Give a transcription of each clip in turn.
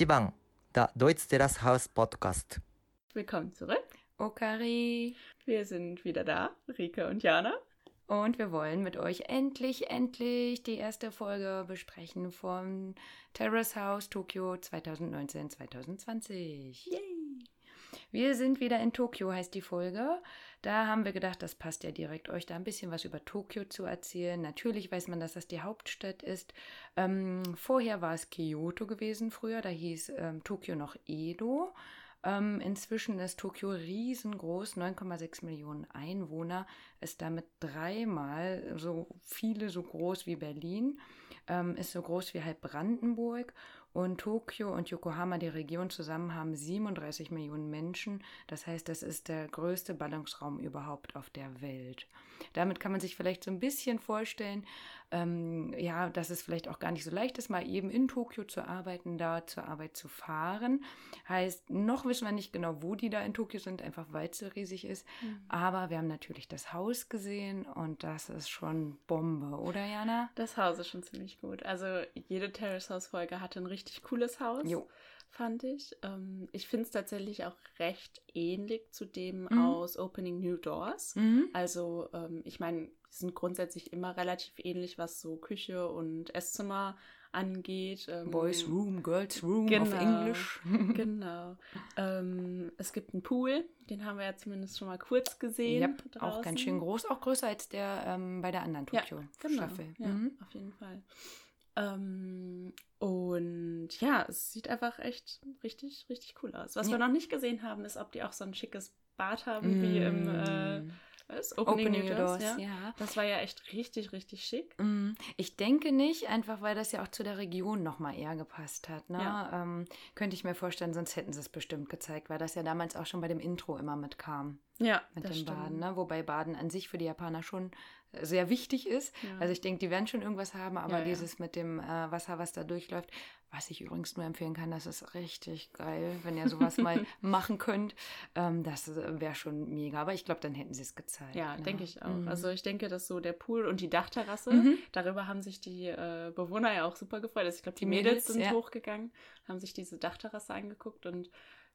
1番 Der Deutsch Terrace House Podcast. Willkommen zurück. Okari. Wir sind wieder da, Rike und Jana. Und wir wollen mit euch endlich, endlich die erste Folge besprechen von Terrace House Tokio 2019-2020. Yay! Wir sind wieder in Tokio, heißt die Folge. Da haben wir gedacht, das passt ja direkt, euch da ein bisschen was über Tokio zu erzählen. Natürlich weiß man, dass das die Hauptstadt ist. Ähm, vorher war es Kyoto gewesen früher, da hieß ähm, Tokio noch Edo. Ähm, inzwischen ist Tokio riesengroß, 9,6 Millionen Einwohner, ist damit dreimal so viele so groß wie Berlin, ähm, ist so groß wie halb Brandenburg und Tokio und Yokohama, die Region zusammen, haben 37 Millionen Menschen. Das heißt, das ist der größte Ballungsraum überhaupt auf der Welt. Damit kann man sich vielleicht so ein bisschen vorstellen, ähm, ja, dass es vielleicht auch gar nicht so leicht ist, mal eben in Tokio zu arbeiten, da zur Arbeit zu fahren. Heißt, noch wissen wir nicht genau, wo die da in Tokio sind, einfach weil es so riesig ist. Mhm. Aber wir haben natürlich das Haus gesehen und das ist schon Bombe, oder Jana? Das Haus ist schon ziemlich gut. Also jede Terrace House Folge hatte ein richtig cooles Haus. Jo. Fand ich. Ähm, ich finde es tatsächlich auch recht ähnlich zu dem mhm. aus Opening New Doors. Mhm. Also, ähm, ich meine, die sind grundsätzlich immer relativ ähnlich, was so Küche und Esszimmer angeht. Ähm, Boys Room, Girls Room genau, auf Englisch. genau. Ähm, es gibt einen Pool, den haben wir ja zumindest schon mal kurz gesehen. Yep, auch ganz schön groß, auch größer als der ähm, bei der anderen Tokio-Staffel. Ja, genau. ja mhm. auf jeden Fall. Ähm, und ja, es sieht einfach echt richtig, richtig cool aus. Was ja. wir noch nicht gesehen haben, ist, ob die auch so ein schickes Bad haben, mm. wie im äh, was? Opening, Opening Doors. Doors ja? ja? Das war ja echt richtig, richtig schick. Mm. Ich denke nicht, einfach weil das ja auch zu der Region nochmal eher gepasst hat. Ne? Ja. Ähm, könnte ich mir vorstellen, sonst hätten sie es bestimmt gezeigt, weil das ja damals auch schon bei dem Intro immer mitkam. Ja, mit dem stimmt. Baden. Ne? Wobei Baden an sich für die Japaner schon sehr wichtig ist. Ja. Also ich denke, die werden schon irgendwas haben, aber ja, dieses mit dem äh, Wasser, was da durchläuft, was ich übrigens nur empfehlen kann, das ist richtig geil, wenn ihr sowas mal machen könnt. Ähm, das wäre schon mega. Aber ich glaube, dann hätten sie es gezeigt. Ja, ne? denke ich auch. Mhm. Also ich denke, dass so der Pool und die Dachterrasse, mhm. darüber haben sich die äh, Bewohner ja auch super gefreut. Also ich glaube, die, die, Mädels, Mädels sind hochgegangen, haben sich diese Dachterrasse angeguckt und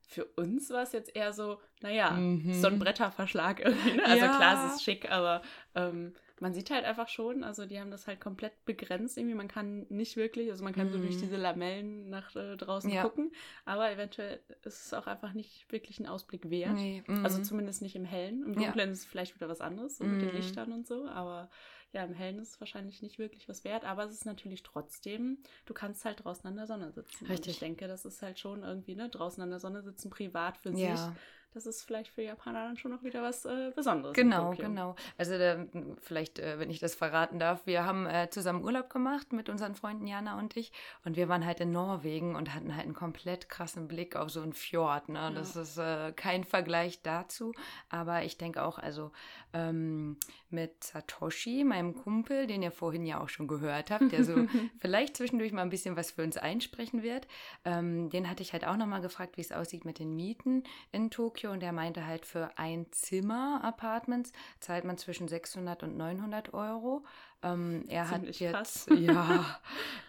für uns war es jetzt eher so, naja, mhm. so ein Bretterverschlag irgendwie. Ne? Also ja. klar, es ist schick, aber ähm, man sieht halt einfach schon, also die haben das halt komplett begrenzt irgendwie. Man kann nicht wirklich, also man kann mm. so durch mhm. diese Lamellen nach äh, draußen ja. gucken, aber eventuell ist es auch einfach nicht wirklich ein Ausblick wert. Nee. Mm. Also zumindest nicht im Hellen. Im Dunklen ja. ist es vielleicht wieder was anderes, so mm. mit den mhm. Lichtern und so, aber ja, im Hellen ist es wahrscheinlich nicht wirklich was wert, aber es ist natürlich trotzdem, du kannst halt draußen an der Sonne sitzen. Richtig. Und ich denke, das ist halt schon irgendwie, ne, draußen an der Sonne sitzen, privat für ja. sich das ist vielleicht für Japaner dann schon noch wieder was äh, Besonderes. Genau, genau. Also da, vielleicht, äh, wenn ich das verraten darf, wir haben äh, zusammen Urlaub gemacht mit unseren Freunden Jana und ich und wir waren halt in Norwegen und hatten halt einen komplett krassen Blick auf so einen Fjord. Ne? Ja. Das ist äh, kein Vergleich dazu, aber ich denke auch, also ähm, mit Satoshi, meinem Kumpel, den ihr vorhin ja auch schon gehört habt, der so vielleicht zwischendurch mal ein bisschen was für uns einsprechen wird, ähm, den hatte ich halt auch nochmal gefragt, wie es aussieht mit den Mieten in Tokio Tokio und er meinte halt für ein Zimmer Apartments zahlt man zwischen 600 und 900 Euro. Ähm, er Ziemlich hat jetzt, ja,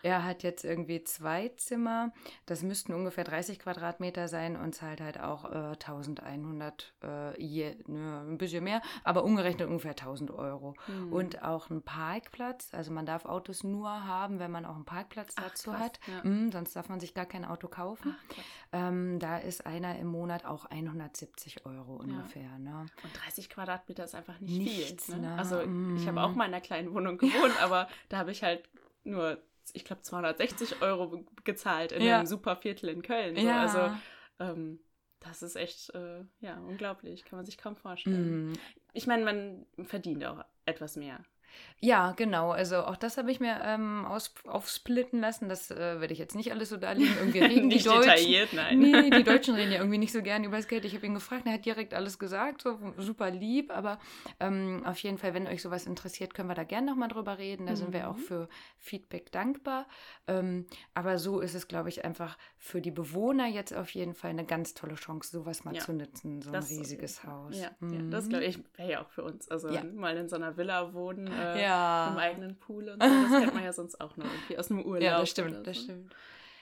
er hat jetzt irgendwie zwei Zimmer. Das müssten ungefähr 30 Quadratmeter sein und zahlt halt auch äh, 1100 äh, je, ne, ein bisschen mehr, aber umgerechnet ungefähr 1000 Euro. Hm. Und auch ein Parkplatz. Also man darf Autos nur haben, wenn man auch einen Parkplatz dazu krass, hat. Ja. Mhm, sonst darf man sich gar kein Auto kaufen. Ach, ähm, da ist einer im Monat auch 170 Euro ungefähr. Ja. Ne? Und 30 Quadratmeter ist einfach nicht Nichts, viel. Ne? Ne? Also ich habe auch mal in einer kleinen Wohnung gewohnt, aber da habe ich halt nur, ich glaube, 260 Euro gezahlt in ja. einem super Viertel in Köln. So. Ja. Also ähm, das ist echt, äh, ja, unglaublich. Kann man sich kaum vorstellen. Mm. Ich meine, man verdient auch etwas mehr. Ja, genau. Also auch das habe ich mir ähm, aus, aufsplitten lassen. Das äh, werde ich jetzt nicht alles so darlegen. Irgendwie reden nicht die Deutschen. detailliert, nein. Nee, die Deutschen reden ja irgendwie nicht so gern über das Geld. Ich habe ihn gefragt, er hat direkt alles gesagt, so super lieb. Aber ähm, auf jeden Fall, wenn euch sowas interessiert, können wir da gerne nochmal drüber reden. Da mhm. sind wir auch mhm. für Feedback dankbar. Ähm, aber so ist es, glaube ich, einfach für die Bewohner jetzt auf jeden Fall eine ganz tolle Chance, sowas mal ja. zu nutzen. So das ein riesiges Haus. Ja, mhm. ja das glaube ich wäre ja auch für uns. Also ja. mal in so einer Villa wohnen. Äh, ja. Im eigenen Pool und so. Das kennt man ja sonst auch noch irgendwie aus dem Urlaub. Ja, das stimmt, das stimmt.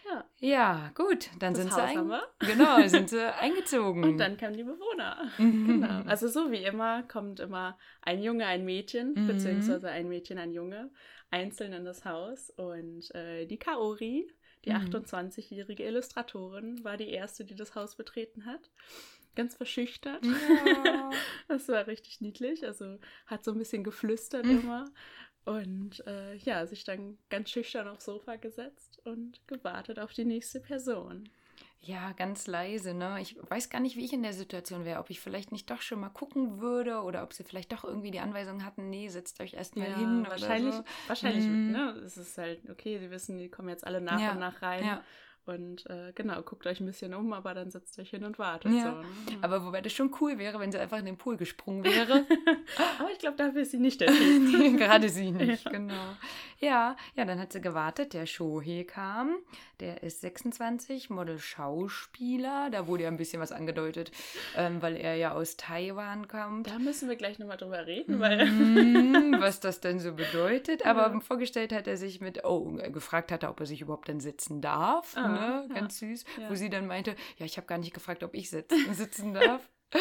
Ja. Ja, gut. Dann das sind Haus sie ein... Genau, sind sie eingezogen. Und dann kamen die Bewohner. genau. Also so wie immer kommt immer ein Junge, ein Mädchen, mhm. beziehungsweise ein Mädchen, ein Junge, einzeln in das Haus. Und äh, die Kaori, die mhm. 28-jährige Illustratorin, war die erste, die das Haus betreten hat. Ganz verschüchtert. Ja. das war richtig niedlich. Also hat so ein bisschen geflüstert mhm. immer. Und äh, ja, sich dann ganz schüchtern aufs Sofa gesetzt und gewartet auf die nächste Person. Ja, ganz leise, ne? Ich weiß gar nicht, wie ich in der Situation wäre, ob ich vielleicht nicht doch schon mal gucken würde oder ob sie vielleicht doch irgendwie die Anweisung hatten, nee, setzt euch erstmal ja, hin. Wahrscheinlich, so. wahrscheinlich, mm. ne? Es ist halt, okay, sie wissen, die kommen jetzt alle nach ja, und nach rein. Ja. Und äh, genau, guckt euch ein bisschen um, aber dann setzt euch hin und wartet. Ja. So, ne? Aber wobei das schon cool wäre, wenn sie einfach in den Pool gesprungen wäre. aber ich glaube, dafür ist sie nicht der Typ. Gerade sie nicht, ja. genau. Ja, ja, dann hat sie gewartet, der Shohei kam. Der ist 26, Model-Schauspieler. Da wurde ja ein bisschen was angedeutet, ähm, weil er ja aus Taiwan kommt. Da müssen wir gleich nochmal drüber reden, weil. Mm, was das denn so bedeutet. Aber ja. vorgestellt hat er sich mit, oh, gefragt hat er, ob er sich überhaupt dann sitzen darf. Ah ne? Ganz süß. Wo sie dann meinte, ja, ich habe gar nicht gefragt, ob ich sitzen, sitzen darf.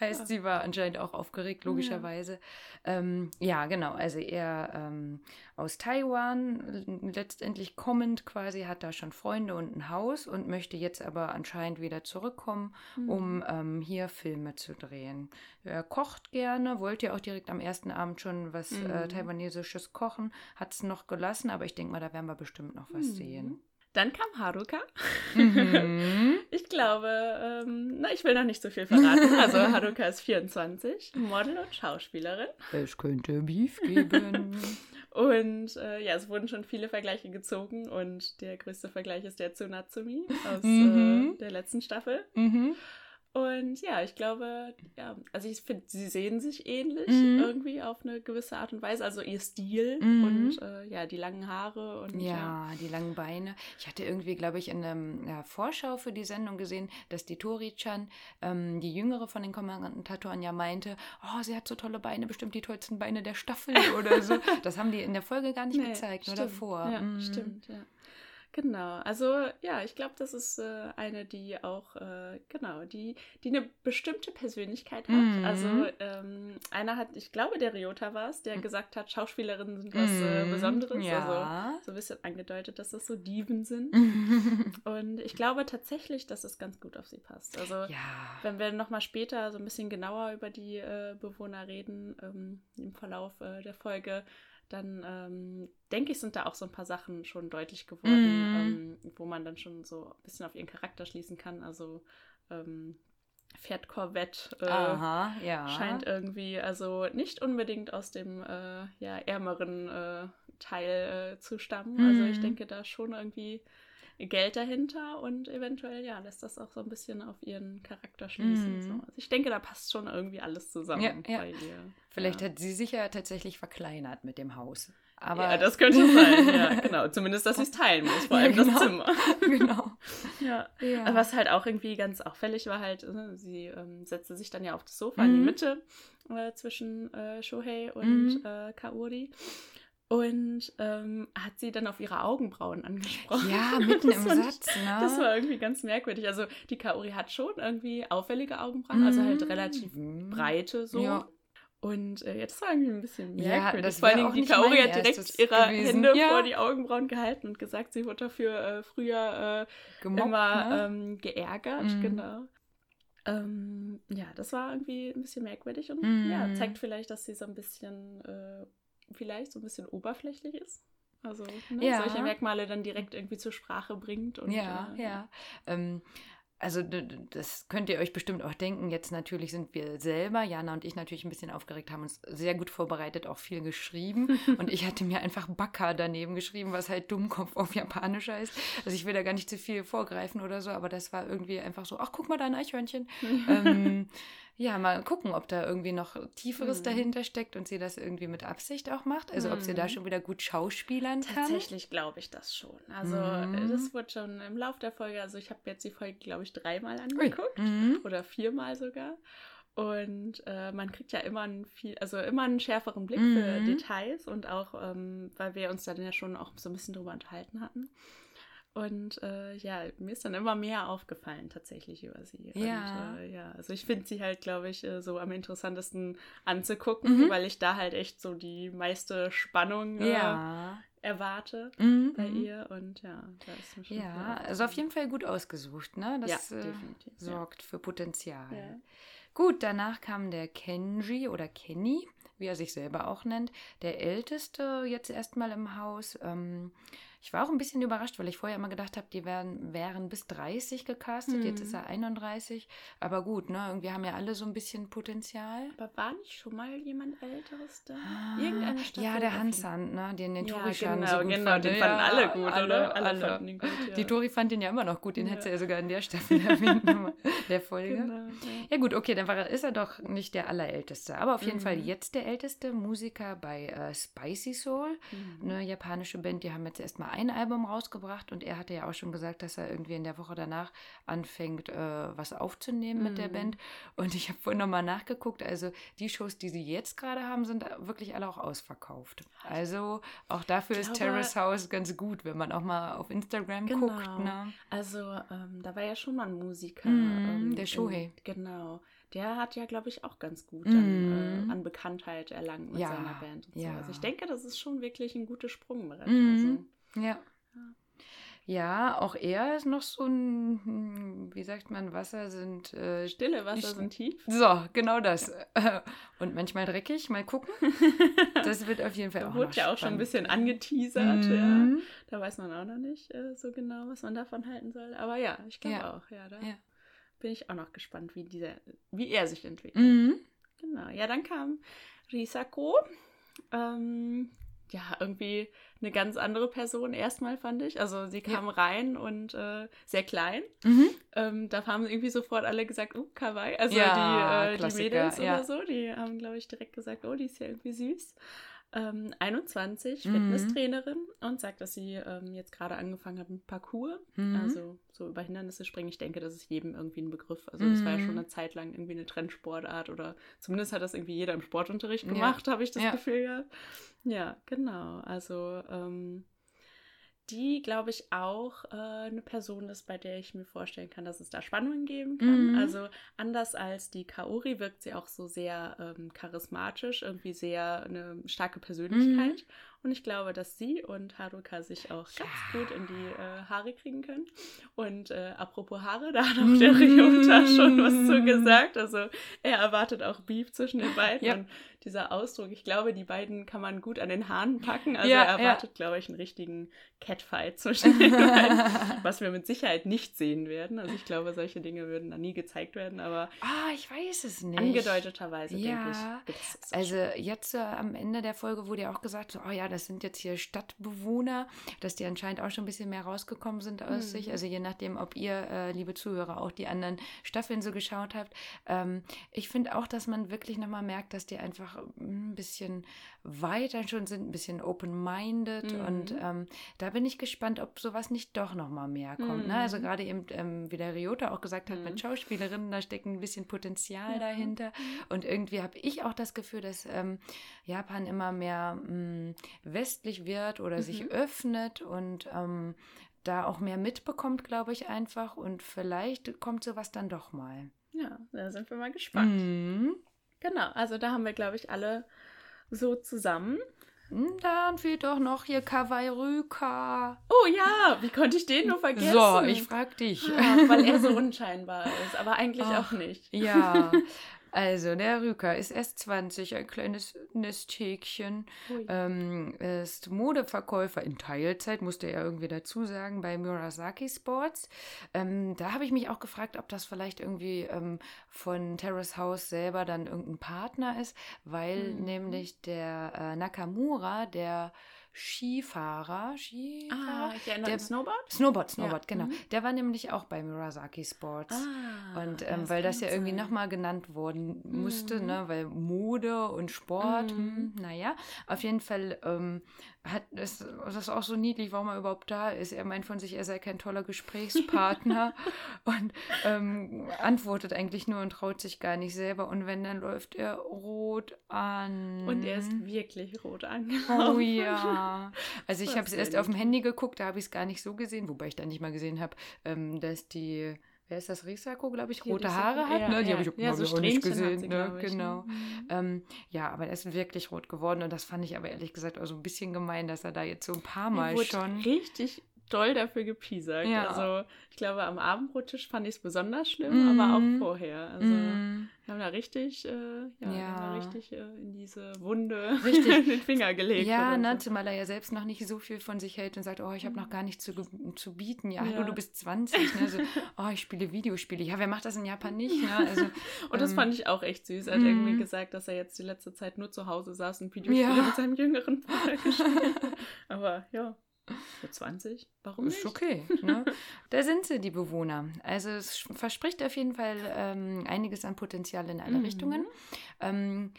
heißt, sie war anscheinend auch aufgeregt, logischerweise. Ja, ähm, ja genau. Also er ähm, aus Taiwan, letztendlich kommend quasi, hat da schon Freunde und ein Haus und möchte jetzt aber anscheinend wieder zurückkommen, mhm. um ähm, hier Filme zu drehen. Er kocht gerne, wollte ja auch direkt am ersten Abend schon was äh, mhm. äh, Taiwanesisches kochen, hat es noch gelassen, aber ich denke mal, da werden wir bestimmt noch was mhm. sehen. Dann kam Haruka. Mhm. Ich glaube, ähm, na, ich will noch nicht so viel verraten. Also Haruka ist 24, Model und Schauspielerin. Es könnte Beef geben. und äh, ja, es wurden schon viele Vergleiche gezogen und der größte Vergleich ist der zu Natsumi aus mhm. äh, der letzten Staffel. Mhm. Und ja, ich glaube, ja, also ich finde, sie sehen sich ähnlich mhm. irgendwie auf eine gewisse Art und Weise. Also ihr Stil mhm. und äh, ja, die langen Haare und ja, ja, die langen Beine. Ich hatte irgendwie, glaube ich, in einer ja, Vorschau für die Sendung gesehen, dass die Tori-chan, ähm, die jüngere von den Kommentatoren, ja meinte, oh, sie hat so tolle Beine, bestimmt die tollsten Beine der Staffel oder so. Das haben die in der Folge gar nicht nee, gezeigt, stimmt. nur davor. Ja, mhm. stimmt, ja. Genau, also ja, ich glaube, das ist äh, eine, die auch, äh, genau, die, die eine bestimmte Persönlichkeit hat. Mhm. Also ähm, einer hat, ich glaube, der Ryota war es, der mhm. gesagt hat, Schauspielerinnen sind was äh, mhm. Besonderes. Ja. Also so ein bisschen angedeutet, dass das so Diven sind. Und ich glaube tatsächlich, dass es ganz gut auf sie passt. Also ja. wenn wir nochmal später so ein bisschen genauer über die äh, Bewohner reden, ähm, im Verlauf äh, der Folge, dann ähm, denke ich, sind da auch so ein paar Sachen schon deutlich geworden, mm. ähm, wo man dann schon so ein bisschen auf ihren Charakter schließen kann. Also ähm, Pferd Corvette äh, Aha, ja. scheint irgendwie also nicht unbedingt aus dem äh, ja, ärmeren äh, Teil äh, zu stammen. Mm. Also ich mhm. denke da schon irgendwie Geld dahinter und eventuell, ja, lässt das auch so ein bisschen auf ihren Charakter schließen. Mm. So. Also ich denke, da passt schon irgendwie alles zusammen ja, ja. bei ihr. Vielleicht ja. hat sie sich ja tatsächlich verkleinert mit dem Haus. Aber ja, das könnte sein, ja, genau. Zumindest, dass sie es teilen muss, vor allem genau. das Zimmer. genau. Ja. ja. Was halt auch irgendwie ganz auffällig war, halt, ne, sie ähm, setzte sich dann ja auf das Sofa mhm. in die mhm. Mitte äh, zwischen äh, Shohei und mhm. äh, Kaori und ähm, hat sie dann auf ihre Augenbrauen angesprochen. Ja, mitten im Satz. Ne? Das war irgendwie ganz merkwürdig. Also die Kaori hat schon irgendwie auffällige Augenbrauen, mm. also halt mhm. relativ breite so. Ja. Und äh, jetzt war irgendwie ein bisschen merkwürdig. Ja, Vor allem die Kaori hat direkt ihre gewesen. Hände ja. vor die Augenbrauen gehalten und gesagt, sie wurde dafür äh, früher äh, Gemobbt, immer ne? ähm, geärgert. Mm. Genau. Ähm, ja, das war irgendwie ein bisschen merkwürdig und mm. ja, zeigt vielleicht, dass sie so ein bisschen äh, vielleicht so ein bisschen oberflächlich ist. Also ne, ja. solche Merkmale dann direkt irgendwie zur Sprache bringt. Und, ja, äh, ja. Ähm, also das könnt ihr euch bestimmt auch denken. Jetzt natürlich sind wir selber, Jana und ich natürlich ein bisschen aufgeregt, haben uns sehr gut vorbereitet, auch viel geschrieben. und ich hatte mir einfach Baka daneben geschrieben, was halt Dummkopf auf Japanisch heißt. Also ich will da gar nicht zu viel vorgreifen oder so, aber das war irgendwie einfach so, ach guck mal, da ein Eichhörnchen. ähm, ja, mal gucken, ob da irgendwie noch Tieferes mhm. dahinter steckt und sie das irgendwie mit Absicht auch macht. Also mhm. ob sie da mhm. schon wieder gut schauspielern kann. Tatsächlich glaube ich das schon. Also mhm. das wird schon im Laufe der Folge, also ich habe jetzt die Folge, glaube ich, dreimal angeguckt mhm. oder viermal sogar. Und äh, man kriegt ja immer einen viel, also immer einen schärferen Blick für mhm. Details und auch, ähm, weil wir uns dann ja schon auch so ein bisschen drüber unterhalten hatten. Und äh, ja, mir ist dann immer mehr aufgefallen tatsächlich über sie. Ja. Und, äh, ja, also ich finde sie halt, glaube ich, äh, so am interessantesten anzugucken, mhm. weil ich da halt echt so die meiste Spannung äh, ja. erwarte mhm. bei mhm. ihr. Und ja, da ist mir schon Ja, also auf jeden Fall gut ausgesucht, ne? Das ja, äh, sorgt für Potenzial. Ja. Gut, danach kam der Kenji oder Kenny, wie er sich selber auch nennt, der älteste jetzt erstmal im Haus. Ähm, ich war auch ein bisschen überrascht, weil ich vorher immer gedacht habe, die wären, wären bis 30 gecastet. Mhm. Jetzt ist er 31. Aber gut, ne? Irgendwie haben ja alle so ein bisschen Potenzial. Aber war nicht schon mal jemand Älteres da? Ah, Irgendeine Staffel? Ja, der Hansan, ne? Den, den ja, Tori genau, so gut genau, fand. Den fanden ja, alle gut, alle, oder? Alle, alle. fanden ihn gut, ja. Die Tori fand ihn ja immer noch gut. Den ja. hätte sie ja sogar in der Staffel erwähnt, der Folge. Genau, ja. ja. gut, okay, dann war, ist er doch nicht der Allerälteste. Aber auf jeden mhm. Fall jetzt der älteste Musiker bei äh, Spicy Soul, mhm. eine japanische Band. Die haben jetzt erstmal ein Album rausgebracht und er hatte ja auch schon gesagt, dass er irgendwie in der Woche danach anfängt, äh, was aufzunehmen mhm. mit der mhm. Band. Und ich habe vorhin nochmal nachgeguckt. Also die Shows, die sie jetzt gerade haben, sind wirklich alle auch ausverkauft. Also auch dafür glaube, ist Terrace House ganz gut, wenn man auch mal auf Instagram genau. guckt. Ne? Also ähm, da war ja schon mal ein Musiker. Mhm, ähm, der Shohei. Genau der hat ja, glaube ich, auch ganz gut an, mm. äh, an Bekanntheit erlangt mit ja, seiner Band. Und ja. so. Also ich denke, das ist schon wirklich ein gutes Sprungbrett. Mm. Also. Ja. Ja, auch er ist noch so ein, hm, wie sagt man, Wasser sind. Äh, Stille Wasser sind tief. So, genau das. Und manchmal dreckig, mal gucken. Das wird auf jeden Fall da auch wurde ja auch schon ein bisschen angeteasert. Mhm. Ja. Da weiß man auch noch nicht äh, so genau, was man davon halten soll. Aber ja, ich glaube ja. auch. Ja, da ja. bin ich auch noch gespannt, wie, dieser, wie er sich entwickelt. Mhm. Genau. Ja, dann kam Risako. Ähm, ja, irgendwie eine ganz andere Person erstmal, fand ich. Also sie kam ja. rein und äh, sehr klein. Mhm. Ähm, da haben irgendwie sofort alle gesagt, oh, Kawaii. Also ja, die, äh, die Mädels ja. oder so, die haben, glaube ich, direkt gesagt, oh, die ist ja irgendwie süß ähm, 21, mhm. Fitnesstrainerin und sagt, dass sie ähm, jetzt gerade angefangen hat mit Parkour, mhm. also so über Hindernisse springen. Ich denke, das ist jedem irgendwie ein Begriff. Also das war ja schon mhm. eine Zeit lang irgendwie eine Trendsportart oder zumindest hat das irgendwie jeder im Sportunterricht gemacht, ja. habe ich das ja. Gefühl gehabt. Ja, genau. Also ähm, die, glaube ich, auch äh, eine Person ist, bei der ich mir vorstellen kann, dass es da Spannungen geben kann. Mhm. Also anders als die Kaori wirkt sie auch so sehr ähm, charismatisch, irgendwie sehr eine starke Persönlichkeit. Mhm. Und ich glaube, dass sie und Haruka sich auch ja. ganz gut in die äh, Haare kriegen können. Und äh, apropos Haare, da hat auch der Ryota schon was zu gesagt. Also er erwartet auch Beef zwischen den beiden. Ja. Und dieser Ausdruck, ich glaube, die beiden kann man gut an den Haaren packen. Also ja, er erwartet, glaube ich, einen richtigen Catfight zwischen den beiden, was wir mit Sicherheit nicht sehen werden. Also ich glaube, solche Dinge würden da nie gezeigt werden, aber ah, ich weiß es nicht. Angedeuteterweise, denke ich. Also jetzt äh, am Ende der Folge wurde ja auch gesagt, so, oh ja, das sind jetzt hier Stadtbewohner, dass die anscheinend auch schon ein bisschen mehr rausgekommen sind aus mhm. sich. Also je nachdem, ob ihr, äh, liebe Zuhörer, auch die anderen Staffeln so geschaut habt. Ähm, ich finde auch, dass man wirklich nochmal merkt, dass die einfach ein bisschen weiter schon sind, ein bisschen open-minded. Mhm. Und ähm, da bin ich gespannt, ob sowas nicht doch nochmal mehr kommt. Mhm. Ne? Also mhm. gerade eben, ähm, wie der Ryota auch gesagt hat, mit mhm. Schauspielerinnen, da steckt ein bisschen Potenzial ja. dahinter. Und irgendwie habe ich auch das Gefühl, dass ähm, Japan immer mehr mh, mm, westlich wird oder sich mhm. öffnet und ähm, da auch mehr mitbekommt, glaube ich einfach. Und vielleicht kommt sowas dann doch mal. Ja, da sind wir mal gespannt. Mhm. Genau, also da haben wir, glaube ich, alle so zusammen. Hm, dann fehlt doch noch hier Kawaii Rüka. Oh ja, wie konnte ich den nur vergessen? So, ich frag dich. Ah, weil er so unscheinbar ist, aber eigentlich Ach, auch nicht. Ja, Also, der Rüker ist erst 20, ein kleines Nesthäkchen. Ähm, ist Modeverkäufer in Teilzeit, musste er irgendwie dazu sagen, bei Murasaki Sports. Ähm, da habe ich mich auch gefragt, ob das vielleicht irgendwie ähm, von Terrace House selber dann irgendein Partner ist, weil mhm. nämlich der äh, Nakamura, der Skifahrer, Skifahrer. Ah, ich erinnere der, Snowboard? Snowboard, Snowboard, ja. genau. Mhm. Der war nämlich auch bei Murasaki Sports. Ah, und ähm, das weil das ja irgendwie nochmal genannt worden musste, mhm. ne, weil Mode und Sport, mhm. hm, naja, auf jeden Fall ähm, hat es, das ist auch so niedlich, warum er überhaupt da ist. Er meint von sich, er sei kein toller Gesprächspartner und ähm, antwortet eigentlich nur und traut sich gar nicht selber. Und wenn, dann läuft er rot an. Und er ist wirklich rot angelaufen. Oh ja. Ja, also ich habe es erst auf dem Handy geguckt, da habe ich es gar nicht so gesehen, wobei ich dann nicht mal gesehen habe, ähm, dass die wer ist das, Risako, glaube ich, rote Haare hat. Ja, ne? Die ja. habe ich, ja, hab so ich auch nicht gesehen. Sie, ne? Genau. Mhm. Ähm, ja, aber er ist wirklich rot geworden und das fand ich aber ehrlich gesagt auch so ein bisschen gemein, dass er da jetzt so ein paar Mal schon. Richtig doll dafür gepiesackt. Ja. Also ich glaube, am Abendbrottisch fand ich es besonders schlimm, mm. aber auch vorher. Also mm. wir haben da richtig, äh, ja, ja. Richtig äh, in diese Wunde den Finger gelegt. Ja, ne, so. zumal er ja selbst noch nicht so viel von sich hält und sagt, oh, ich habe noch gar nichts zu, zu bieten. Ja, ja. du bist 20. Ne? So, oh, ich spiele Videospiele. Ja, wer macht das in Japan nicht? Ne? Also, und das ähm, fand ich auch echt süß. Er hat mm. irgendwie mhm. gesagt, dass er jetzt die letzte Zeit nur zu Hause saß und Videospiele mit seinem jüngeren Bruder gespielt Aber ja. Für 20? Warum nicht? Ist okay. Ne? da sind sie, die Bewohner. Also es verspricht auf jeden Fall ähm, einiges an Potenzial in alle mhm. Richtungen. Ähm,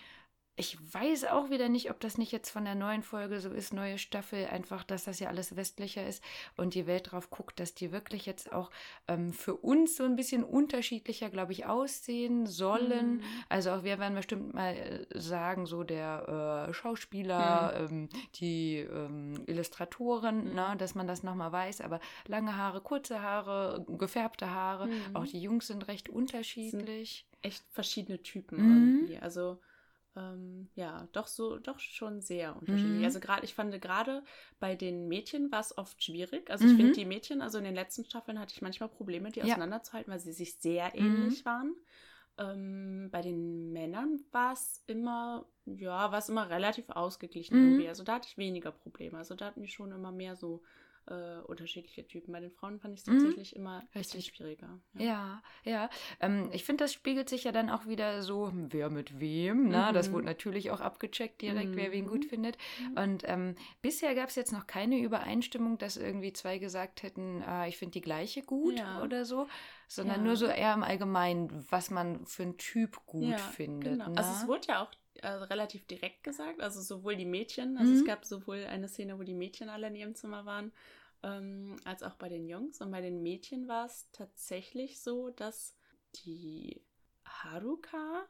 ich weiß auch wieder nicht, ob das nicht jetzt von der neuen Folge so ist, neue Staffel, einfach, dass das ja alles westlicher ist und die Welt drauf guckt, dass die wirklich jetzt auch ähm, für uns so ein bisschen unterschiedlicher, glaube ich, aussehen sollen. Mhm. Also auch wir werden bestimmt mal äh, sagen, so der äh, Schauspieler, mhm. ähm, die ähm, Illustratoren, mhm. ne, dass man das nochmal weiß, aber lange Haare, kurze Haare, gefärbte Haare, auch mhm. die Jungs sind recht unterschiedlich. Sind echt verschiedene Typen mhm. irgendwie. Also ähm, ja, doch so, doch schon sehr unterschiedlich. Mhm. Also gerade, ich fand gerade bei den Mädchen war es oft schwierig. Also ich mhm. finde die Mädchen, also in den letzten Staffeln hatte ich manchmal Probleme, die ja. auseinanderzuhalten, weil sie sich sehr ähnlich mhm. waren. Ähm, bei den Männern war es immer, ja, war es immer relativ ausgeglichen mhm. irgendwie. Also da hatte ich weniger Probleme. Also da hatten die schon immer mehr so äh, unterschiedliche Typen. Bei den Frauen fand ich es mhm. tatsächlich mhm. immer richtig schwieriger. Ja, ja. ja. Ähm, ich finde, das spiegelt sich ja dann auch wieder so, wer mit wem. Ne? Mhm. Das wurde natürlich auch abgecheckt direkt, mhm. wer wen gut mhm. findet. Und ähm, bisher gab es jetzt noch keine Übereinstimmung, dass irgendwie zwei gesagt hätten, äh, ich finde die gleiche gut ja. oder so sondern ja. nur so eher im Allgemeinen, was man für einen Typ gut findet. Genau. Ne? Also es wurde ja auch also relativ direkt gesagt, also sowohl die Mädchen, also mhm. es gab sowohl eine Szene, wo die Mädchen alle in ihrem Zimmer waren, ähm, als auch bei den Jungs. Und bei den Mädchen war es tatsächlich so, dass die Haruka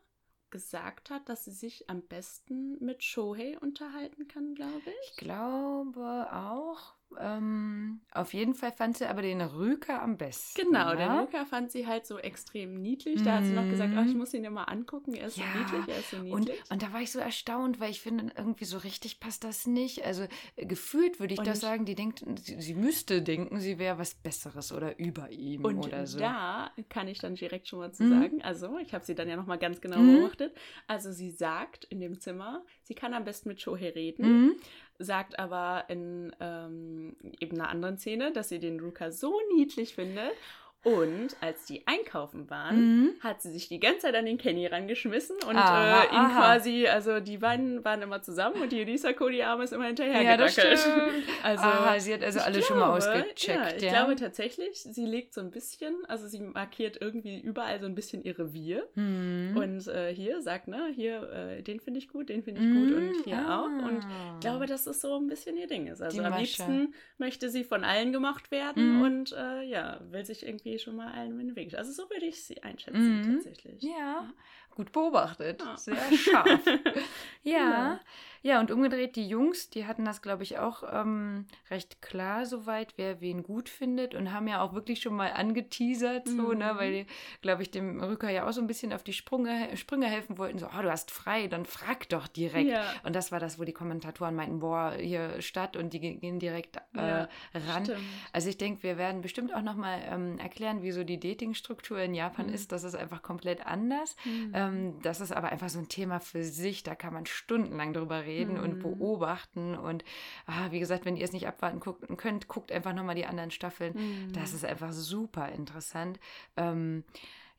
gesagt hat, dass sie sich am besten mit Shohei unterhalten kann, glaube ich. Ich glaube auch. Ähm, auf jeden Fall fand sie aber den Rüker am besten. Genau, ne? den Rüker fand sie halt so extrem niedlich. Da hat sie noch gesagt, oh, ich mhm. muss ihn ja mal angucken, er ist ja. so niedlich, er ist so niedlich. Und, und da war ich so erstaunt, weil ich finde, irgendwie so richtig passt das nicht. Also äh, gefühlt würde ich und das sagen, die denkt, sie, sie müsste denken, sie wäre was Besseres oder über ihm und oder so. da kann ich dann direkt schon mal zu mhm. sagen, also ich habe sie dann ja noch mal ganz genau mhm. beobachtet. Also sie sagt in dem Zimmer, sie kann am besten mit Shohei reden. Sagt aber in ähm, eben einer anderen Szene, dass sie den Ruka so niedlich findet und als die einkaufen waren, mhm. hat sie sich die ganze Zeit an den Kenny rangeschmissen und aha, äh, ihn aha. quasi, also die beiden waren immer zusammen und die Risako, die Arme ist immer hinterher ja, gedackelt. Also, aha, sie hat also alle schon mal ausgecheckt. Ja, ich ja. glaube tatsächlich, sie legt so ein bisschen, also sie markiert irgendwie überall so ein bisschen ihr Revier. Mhm. Und äh, hier sagt, ne, hier, äh, den finde ich gut, den finde ich mhm. gut und hier ah. auch. Und ich glaube, dass das so ein bisschen ihr Ding ist. Also die am Masche. liebsten möchte sie von allen gemacht werden mhm. und äh, ja, will sich irgendwie schon mal allen in den Weg. Also so würde ich sie einschätzen mhm. tatsächlich. Ja, gut beobachtet. Ja. Sehr scharf. ja. Genau. Ja, und umgedreht, die Jungs, die hatten das, glaube ich, auch ähm, recht klar soweit, wer wen gut findet und haben ja auch wirklich schon mal angeteasert, so, mhm. ne, weil die, glaube ich, dem Rücker ja auch so ein bisschen auf die Sprünge, Sprünge helfen wollten, so, oh, du hast frei, dann frag doch direkt. Ja. Und das war das, wo die Kommentatoren meinten, boah, hier Stadt und die gehen direkt äh, ran. Stimmt. Also ich denke, wir werden bestimmt auch nochmal ähm, erklären, wie so die Datingstruktur in Japan mhm. ist. Das ist einfach komplett anders. Mhm. Ähm, das ist aber einfach so ein Thema für sich, da kann man stundenlang drüber reden mhm. und beobachten. Und ah, wie gesagt, wenn ihr es nicht abwarten könnt, guckt einfach nochmal die anderen Staffeln. Mhm. Das ist einfach super interessant. Ähm,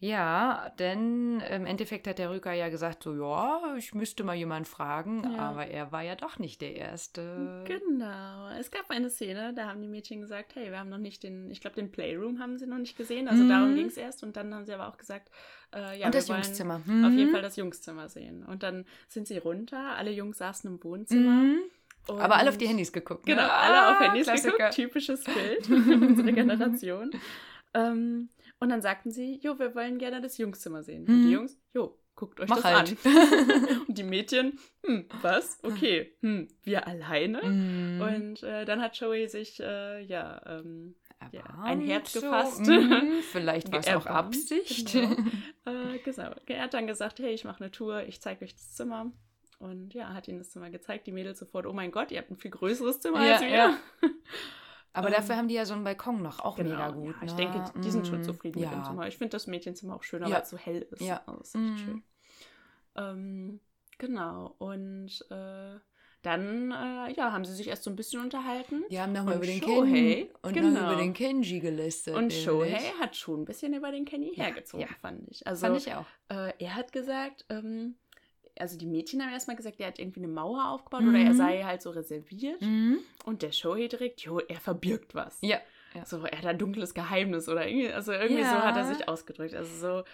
ja, denn im Endeffekt hat der Rücker ja gesagt, so ja, ich müsste mal jemanden fragen, ja. aber er war ja doch nicht der Erste. Genau. Es gab eine Szene, da haben die Mädchen gesagt, hey, wir haben noch nicht den, ich glaube, den Playroom haben sie noch nicht gesehen, also mhm. darum ging es erst und dann haben sie aber auch gesagt, äh, ja, und das Jungszimmer. Mhm. Auf jeden mhm. Fall das Jungszimmer sehen. Und dann sind sie runter, alle Jungs saßen im Wohnzimmer. Mhm. Aber alle auf die Handys geguckt. Ne? Genau, alle auf Handys Klassiker. geguckt. Typisches Bild unserer Generation. ähm, und dann sagten sie, jo, wir wollen gerne das Jungszimmer sehen. Mhm. Und die Jungs, jo, guckt euch Mach das halt. an. und die Mädchen, hm, was? Okay, hm, wir alleine? Mm. Und äh, dann hat Joey sich, äh, ja, ähm, ja, ein Herz gefasst. So, mm, vielleicht war es auch Absicht. Genau. äh, genau. Er hat dann gesagt, hey, ich mache eine Tour, ich zeige euch das Zimmer. Und ja, hat ihnen das Zimmer gezeigt. Die Mädels sofort, oh mein Gott, ihr habt ein viel größeres Zimmer ja, als wir. Ja. Aber ähm, dafür haben die ja so einen Balkon noch, auch genau, mega gut. Ja, ich ne? denke, die sind schon mm, zufrieden ja. mit dem Zimmer. Ich finde das Mädchenzimmer auch schöner, weil es so hell ist. Ja. Das ist echt mm. schön. Ähm, genau. Und äh, dann äh, ja, haben sie sich erst so ein bisschen unterhalten. Die haben nochmal über den Kenji und genau. über den Kenji gelistet. Und Shohei hat schon ein bisschen über den Kenny hergezogen, ja, fand ich. Also, fand ich auch. Äh, er hat gesagt, ähm, also die Mädchen haben erstmal gesagt, er hat irgendwie eine Mauer aufgebaut mhm. oder er sei halt so reserviert. Mhm. Und der Shohei direkt, jo, er verbirgt was. Ja. ja. So, er hat ein dunkles Geheimnis oder irgendwie, also irgendwie ja. so hat er sich ausgedrückt. Also so,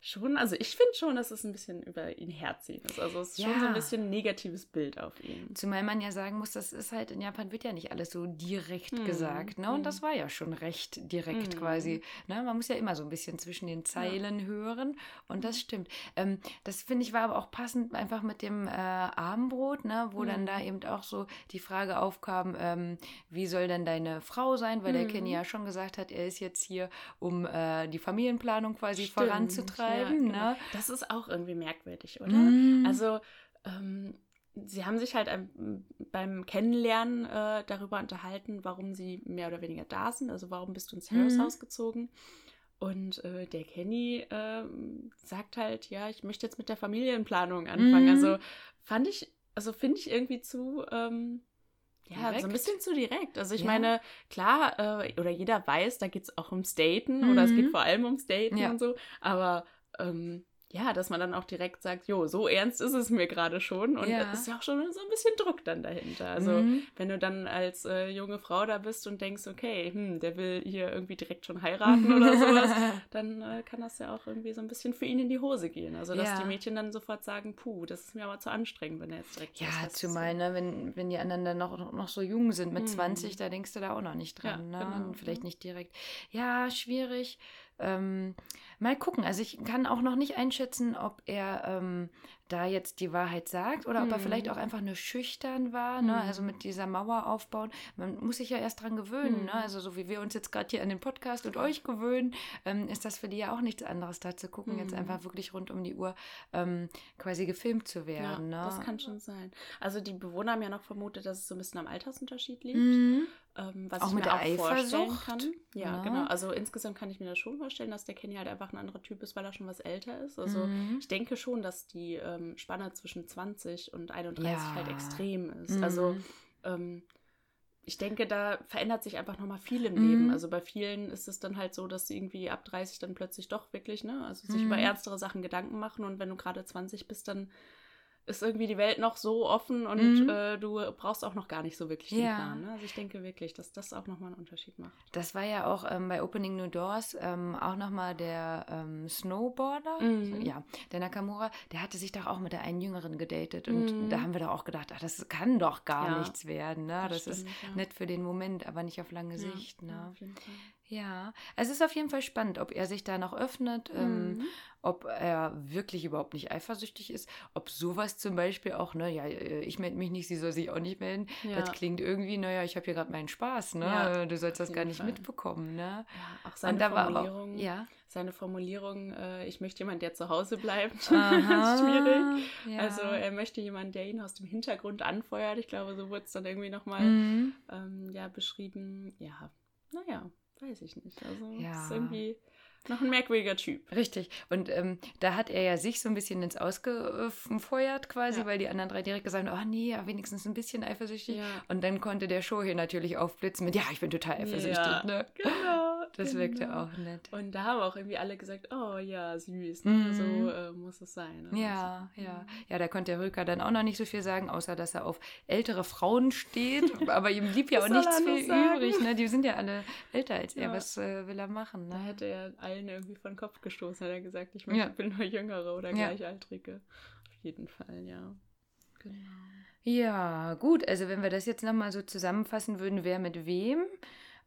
schon, also ich finde schon, dass es ein bisschen über ihn herziehen ist. Also es ist ja. schon so ein bisschen ein negatives Bild auf ihn. Zumal man ja sagen muss, das ist halt, in Japan wird ja nicht alles so direkt hm. gesagt, ne? Und hm. das war ja schon recht direkt hm. quasi. Ne? Man muss ja immer so ein bisschen zwischen den Zeilen ja. hören und das hm. stimmt. Ähm, das finde ich war aber auch passend einfach mit dem äh, Abendbrot, ne? Wo dann da hm. eben auch so die Frage aufkam, ähm, wie soll denn deine Frau sein? Weil der Kenny ja schon gesagt hat, er ist jetzt hier, um äh, die Familienplanung quasi stimmt. voranzutreiben schreiben. Ja, genau. ne? Das ist auch irgendwie merkwürdig, oder? Mm. Also, ähm, sie haben sich halt ähm, beim Kennenlernen äh, darüber unterhalten, warum sie mehr oder weniger da sind. Also, warum bist du ins Harris mhm. Haus gezogen? Und äh, der Kenny äh, sagt halt, ja, ich möchte jetzt mit der Familienplanung anfangen. Mhm. Also fand ich, also finde ich irgendwie zu, ähm, ja, direkt? so ein bisschen zu direkt. Also ich ja. meine, klar, äh, oder jeder weiß, da geht es auch ums Daten mhm. oder es geht mhm. vor allem ums Daten ja. und so, aber ähm, ja, dass man dann auch direkt sagt, jo, so ernst ist es mir gerade schon. Und ja. ist ja auch schon so ein bisschen Druck dann dahinter. Also mhm. wenn du dann als äh, junge Frau da bist und denkst, okay, hm, der will hier irgendwie direkt schon heiraten oder sowas, dann äh, kann das ja auch irgendwie so ein bisschen für ihn in die Hose gehen. Also dass ja. die Mädchen dann sofort sagen, puh, das ist mir aber zu anstrengend, wenn er jetzt direkt Ja, zumal, ne, wenn, wenn die anderen dann noch, noch so jung sind, mit mhm. 20, da denkst du da auch noch nicht dran. Ja, ne? Genau. Vielleicht nicht direkt. Ja, schwierig. Ähm, mal gucken. Also ich kann auch noch nicht einschätzen, ob er ähm, da jetzt die Wahrheit sagt oder ob er vielleicht mhm. auch einfach nur schüchtern war, ne? also mit dieser Mauer aufbauen. Man muss sich ja erst dran gewöhnen, ne? Mhm. also so wie wir uns jetzt gerade hier an den Podcast und euch gewöhnen, ähm, ist das für die ja auch nichts anderes, da zu gucken, jetzt einfach wirklich rund um die Uhr ähm, quasi gefilmt zu werden. Ja, ne? Das kann schon sein. Also die Bewohner haben ja noch vermutet, dass es so ein bisschen am Altersunterschied liegt. Mhm. Ähm, was auch ich mit mir auch vorstellen kann. Ja, ja, genau. Also insgesamt kann ich mir das schon vorstellen, dass der Kenny halt einfach ein anderer Typ ist, weil er schon was älter ist. Also mhm. ich denke schon, dass die ähm, Spanne zwischen 20 und 31 ja. halt extrem ist. Mhm. Also ähm, ich denke, da verändert sich einfach nochmal viel im mhm. Leben. Also bei vielen ist es dann halt so, dass sie irgendwie ab 30 dann plötzlich doch wirklich, ne, also sich mhm. über ernstere Sachen Gedanken machen und wenn du gerade 20 bist, dann ist irgendwie die Welt noch so offen und mhm. äh, du brauchst auch noch gar nicht so wirklich den ja. Plan. Ne? Also ich denke wirklich, dass das auch nochmal einen Unterschied macht. Das war ja auch ähm, bei Opening New Doors ähm, auch nochmal der ähm, Snowboarder, mhm. ja, der Nakamura, der hatte sich doch auch mit der einen Jüngeren gedatet und mhm. da haben wir doch auch gedacht, ach, das kann doch gar ja. nichts werden. Ne? Das, das stimmt, ist ja. nett für den Moment, aber nicht auf lange Sicht. Ne? auf. Ja, es ist auf jeden Fall spannend, ob er sich da noch öffnet, ähm, mhm. ähm, ob er wirklich überhaupt nicht eifersüchtig ist, ob sowas zum Beispiel auch, ne, ja, äh, ich melde mich nicht, sie soll sich auch nicht melden. Ja. Das klingt irgendwie, naja, ich habe hier gerade meinen Spaß, ne? Ja, du sollst das gar nicht Fall. mitbekommen, ne? Ja, auch seine Formulierung. Aber, ja. Seine Formulierung, äh, ich möchte jemanden, der zu Hause bleibt, schwierig. Ja. Also er möchte jemanden, der ihn aus dem Hintergrund anfeuert. Ich glaube, so wurde es dann irgendwie nochmal mhm. ähm, ja, beschrieben. Ja, naja, weiß ich nicht. Also ja. ist irgendwie noch ein merkwürdiger Typ. Richtig. Und ähm, da hat er ja sich so ein bisschen ins Ausgefeuert quasi, ja. weil die anderen drei direkt gesagt haben, oh nee, ja, wenigstens ein bisschen eifersüchtig. Ja. Und dann konnte der Show hier natürlich aufblitzen mit, ja, ich bin total eifersüchtig. Ne? genau. Das genau. wirkte auch nett. Und da haben auch irgendwie alle gesagt, oh ja, süß, ne? Mhm. so äh, muss es sein. Ja, so. ja. Mhm. Ja, da konnte der Rücker dann auch noch nicht so viel sagen, außer dass er auf ältere Frauen steht. Aber ihm blieb ja auch nichts viel übrig. Ne? Die sind ja alle älter als er. Was äh, will er machen? Ne? Da hätte er allen irgendwie von Kopf gestoßen, hat er gesagt, ich möchte, ja. bin nur Jüngere oder Gleichaltrige. Auf jeden Fall, ja. Genau. Ja, gut. Also wenn wir das jetzt nochmal so zusammenfassen würden, wer mit wem.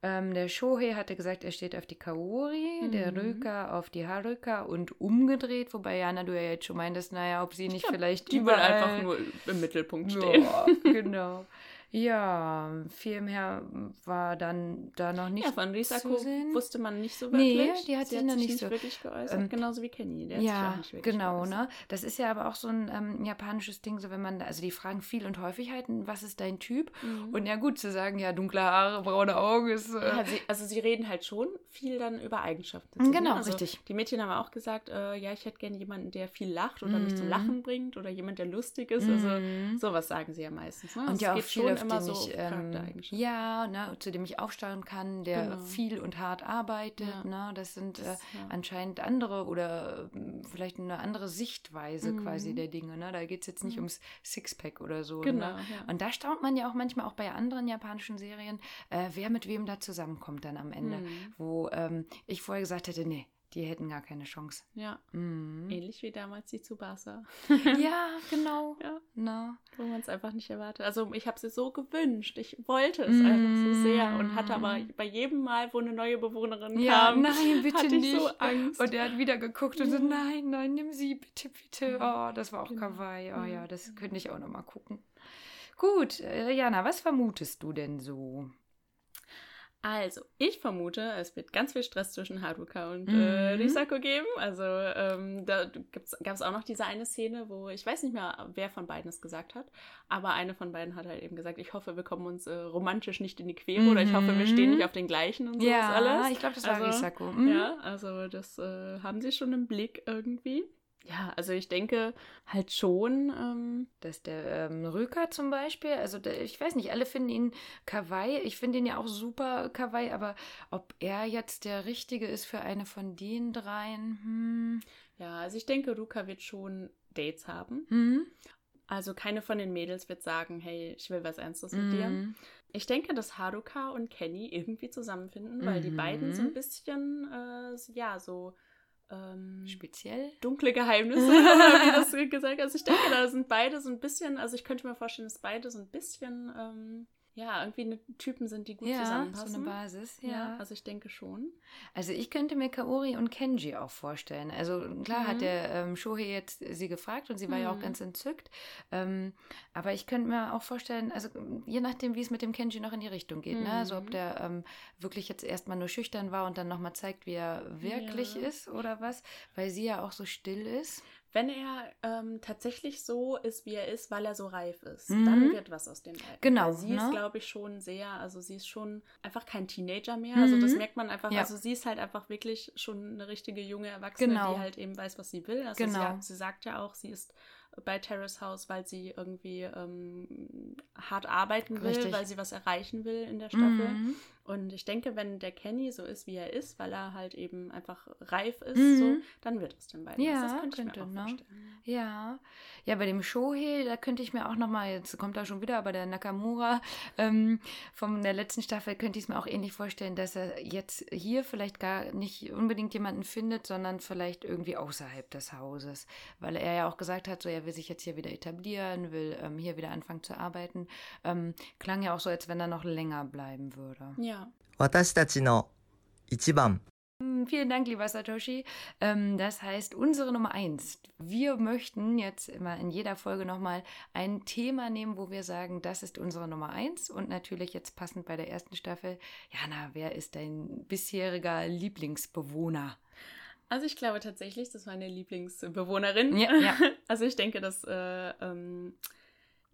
Ähm, der Shohei hatte gesagt, er steht auf die Kaori, mhm. der Röka auf die Haruka und umgedreht, wobei Jana, du ja jetzt schon meintest, naja, ob sie nicht glaub, vielleicht die will einfach nur im Mittelpunkt stehen. Ja, genau. Ja, viel mehr war dann da noch nicht. Ja, von Risako wusste man nicht so wirklich. Nee, die hat sie sich noch nicht, nicht so wirklich geäußert, ähm, genauso wie Kenny. Der ja, genau, geäußert. ne? Das ist ja aber auch so ein ähm, japanisches Ding, so wenn man, also die fragen viel und häufig halt, was ist dein Typ? Mhm. Und ja gut, zu sagen, ja, dunkle Haare, braune Augen ist. Äh ja, sie, also sie reden halt schon viel dann über Eigenschaften. Dazu, genau, also richtig. Die Mädchen haben auch gesagt, äh, ja, ich hätte gerne jemanden, der viel lacht oder mhm. mich zum Lachen bringt oder jemand, der lustig ist. Also mhm. sowas sagen sie ja meistens. Ne? Und also ja auch viel, schon immer so. Ich, ähm. Ja, ne, zu dem ich aufsteuern kann, der genau. viel und hart arbeitet. Ja. Ne, das sind das, äh, ja. anscheinend andere oder äh, vielleicht eine andere Sichtweise mhm. quasi der Dinge. Ne? Da geht es jetzt nicht mhm. ums Sixpack oder so. Ne? Genau, ne? ja. Und da staunt man ja auch manchmal auch bei anderen japanischen Serien, äh, wer mit wem da zusammenkommt dann am Ende. Mhm. Wo ähm, ich vorher gesagt hätte, nee, die hätten gar keine Chance. Ja. Mhm. Ähnlich wie damals die Tsubasa. ja, genau. Ja. No. Wo man es einfach nicht erwartet. Also ich habe sie so gewünscht. Ich wollte es mhm. einfach so sehr und hatte aber bei jedem Mal, wo eine neue Bewohnerin ja, kam, nein, bitte hatte nicht. ich so Angst. Und er hat wieder geguckt und so, nein, nein, nimm sie, bitte, bitte. Oh, das war auch genau. kawaii. Oh ja, das könnte ich auch noch mal gucken. Gut, äh, Jana, was vermutest du denn so? Also, ich vermute, es wird ganz viel Stress zwischen Haruka und mhm. äh, Risako geben. Also, ähm, da gab es auch noch diese eine Szene, wo ich weiß nicht mehr, wer von beiden es gesagt hat, aber eine von beiden hat halt eben gesagt, ich hoffe, wir kommen uns äh, romantisch nicht in die Quere mhm. oder ich hoffe, wir stehen nicht mhm. auf den gleichen und ja, sowas alles. Ja, ich glaube, das war also, Risako. Mhm. Ja, also das äh, haben sie schon im Blick irgendwie. Ja, also ich denke halt schon, ähm, dass der ähm, Röker zum Beispiel, also der, ich weiß nicht, alle finden ihn kawaii. Ich finde ihn ja auch super kawaii, aber ob er jetzt der Richtige ist für eine von den dreien, hm. Ja, also ich denke, Ruka wird schon Dates haben. Mhm. Also keine von den Mädels wird sagen, hey, ich will was Ernstes mit dir. Mhm. Ich denke, dass Haruka und Kenny irgendwie zusammenfinden, weil die beiden so ein mhm. bisschen, äh, ja, so ähm, speziell? dunkle Geheimnisse, wie das gesagt Also ich denke, da sind beide so ein bisschen, also ich könnte mir vorstellen, dass beide so ein bisschen ähm, ja, irgendwie eine Typen sind, die gut ja, zusammenpassen. so eine Basis, ja. ja. Also ich denke schon. Also ich könnte mir Kaori und Kenji auch vorstellen. Also klar mhm. hat der ähm, Shohei jetzt sie gefragt und sie war mhm. ja auch mhm. ganz entzückt. Ähm, aber ich könnte mir auch vorstellen, also je nachdem, wie es mit dem Kenji noch in die Richtung geht, mhm. ne? Also ob mhm. der ähm, wirklich jetzt erstmal nur schüchtern war und dann nochmal zeigt, wie er wirklich ja. ist oder was, weil sie ja auch so still ist. Wenn er ähm, tatsächlich so ist, wie er ist, weil er so reif ist, mhm. dann wird was aus dem Alten. Genau. Weil sie ne? ist, glaube ich, schon sehr, also sie ist schon einfach kein Teenager mehr. Mhm. Also das mhm. merkt man einfach, ja. also sie ist halt einfach wirklich schon eine richtige junge Erwachsene, genau. die halt eben weiß, was sie will. Also genau. sie, sie sagt ja auch, sie ist bei Terrace House, weil sie irgendwie ähm, hart arbeiten will, Richtig. weil sie was erreichen will in der Staffel. Mhm. Und ich denke, wenn der Kenny so ist, wie er ist, weil er halt eben einfach reif ist, mhm. so, dann wird es den beiden. Ja, das könnte, könnte ich mir auch ne? Ja. Ja, bei dem Shohei, da könnte ich mir auch nochmal, jetzt kommt er schon wieder, aber der Nakamura ähm, von der letzten Staffel könnte ich es mir auch ähnlich vorstellen, dass er jetzt hier vielleicht gar nicht unbedingt jemanden findet, sondern vielleicht irgendwie außerhalb des Hauses. Weil er ja auch gesagt hat, so er will sich jetzt hier wieder etablieren, will ähm, hier wieder anfangen zu arbeiten. Ähm, klang ja auch so, als wenn er noch länger bleiben würde. Ja. 私たちの一番 hm, Vielen Dank, lieber Satoshi. Ähm, das heißt, unsere Nummer eins. Wir möchten jetzt immer in jeder Folge nochmal ein Thema nehmen, wo wir sagen, das ist unsere Nummer eins. Und natürlich jetzt passend bei der ersten Staffel. Jana, wer ist dein bisheriger Lieblingsbewohner? Also ich glaube tatsächlich, das war meine Lieblingsbewohnerin. Ja, ja. Also ich denke, dass äh, ähm,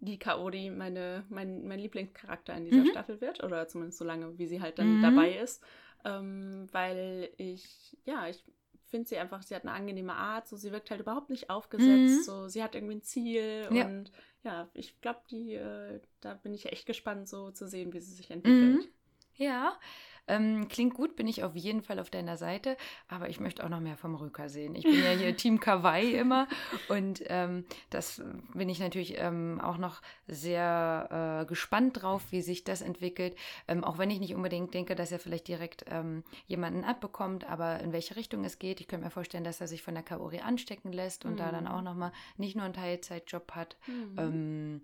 die Kaori meine, mein, mein Lieblingscharakter in dieser mhm. Staffel wird. Oder zumindest so lange, wie sie halt dann mhm. dabei ist. Ähm, weil ich, ja, ich finde sie einfach, sie hat eine angenehme Art, so sie wirkt halt überhaupt nicht aufgesetzt, mhm. so sie hat irgendwie ein Ziel ja. und ja, ich glaube, die, äh, da bin ich echt gespannt, so zu sehen, wie sie sich entwickelt. Ja, ähm, klingt gut, bin ich auf jeden Fall auf deiner Seite, aber ich möchte auch noch mehr vom Röker sehen. Ich bin ja hier Team Kawaii immer und ähm, das bin ich natürlich ähm, auch noch sehr äh, gespannt drauf, wie sich das entwickelt. Ähm, auch wenn ich nicht unbedingt denke, dass er vielleicht direkt ähm, jemanden abbekommt, aber in welche Richtung es geht. Ich könnte mir vorstellen, dass er sich von der Kaori anstecken lässt und mhm. da dann mhm. auch nochmal nicht nur einen Teilzeitjob hat. Mhm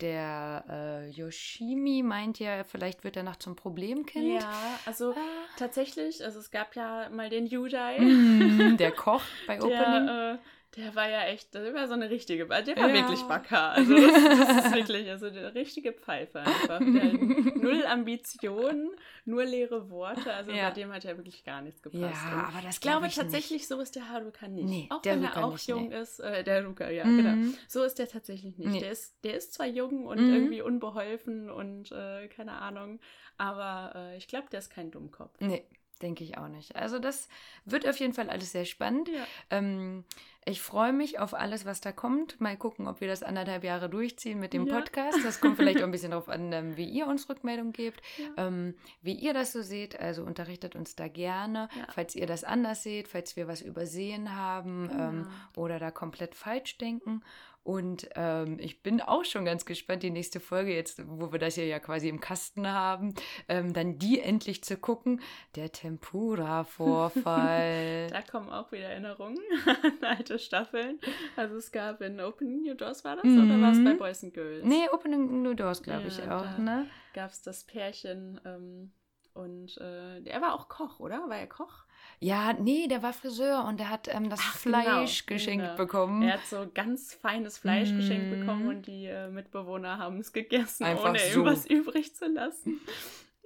der äh, Yoshimi meint ja, vielleicht wird er noch zum Problemkind. Ja, also ah. tatsächlich, also es gab ja mal den Yudai. Mm, der Koch bei Opening. Der, äh, der war ja echt, der war so eine richtige, der war ja. wirklich Backer. Also das, das, ist wirklich, also der richtige Pfeife einfach. Null Ambitionen, nur leere Worte. Also ja. bei dem hat ja wirklich gar nichts gepasst. Ja, aber das ich glaube ich tatsächlich, nicht. so ist der Haruka nicht. Nee, auch wenn er auch nicht, jung nee. ist, äh, der Haruka, ja, mhm. genau. So ist der tatsächlich nicht. Nee. Der, ist, der ist zwar jung und mhm. irgendwie unbeholfen und äh, keine Ahnung, aber äh, ich glaube, der ist kein Dummkopf. Nee. Denke ich auch nicht. Also das wird auf jeden Fall alles sehr spannend. Ja. Ähm, ich freue mich auf alles, was da kommt. Mal gucken, ob wir das anderthalb Jahre durchziehen mit dem ja. Podcast. Das kommt vielleicht auch ein bisschen darauf an, ähm, wie ihr uns Rückmeldung gebt, ja. ähm, wie ihr das so seht. Also unterrichtet uns da gerne, falls ihr das anders seht, falls wir was übersehen haben genau. ähm, oder da komplett falsch denken. Und ähm, ich bin auch schon ganz gespannt, die nächste Folge jetzt, wo wir das hier ja quasi im Kasten haben, ähm, dann die endlich zu gucken. Der Tempura-Vorfall. da kommen auch wieder Erinnerungen an alte Staffeln. Also es gab in Opening New Doors, war das? Mhm. Oder war es bei Boys and Girls? Nee, Opening New Doors, glaube ja, ich auch. Ne? Gab es das Pärchen ähm, und äh, er war auch Koch, oder? War er Koch? Ja, nee, der war Friseur und der hat ähm, das Ach, genau, Fleisch genau, geschenkt genau. bekommen. Er hat so ganz feines Fleisch mm. geschenkt bekommen und die äh, Mitbewohner haben es gegessen, Einfach ohne so. irgendwas übrig zu lassen.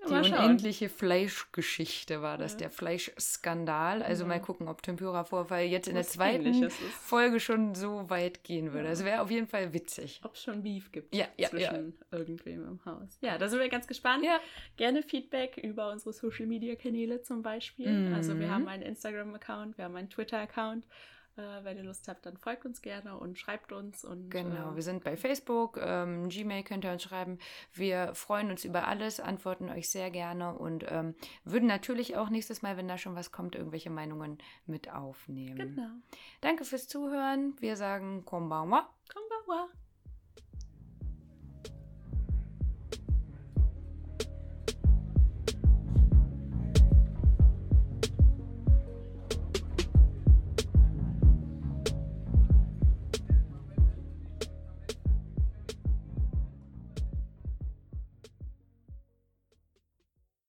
Die unendliche Fleischgeschichte war das, ja. der Fleischskandal. Also ja. mal gucken, ob Tempura-Vorfall jetzt in der zweiten Folge schon so weit gehen würde. Ja. Das wäre auf jeden Fall witzig. Ob es schon Beef gibt ja, zwischen irgendwem im Haus. Ja, da sind wir ganz gespannt. Ja. Gerne Feedback über unsere Social-Media-Kanäle zum Beispiel. Mhm. Also wir haben einen Instagram-Account, wir haben einen Twitter-Account. Äh, wenn ihr Lust habt, dann folgt uns gerne und schreibt uns. Und, genau, äh, wir sind bei Facebook, ähm, Gmail könnt ihr uns schreiben. Wir freuen uns über alles, antworten euch sehr gerne und ähm, würden natürlich auch nächstes Mal, wenn da schon was kommt, irgendwelche Meinungen mit aufnehmen. Genau. Danke fürs Zuhören. Wir sagen Konbanwa. Konbanwa.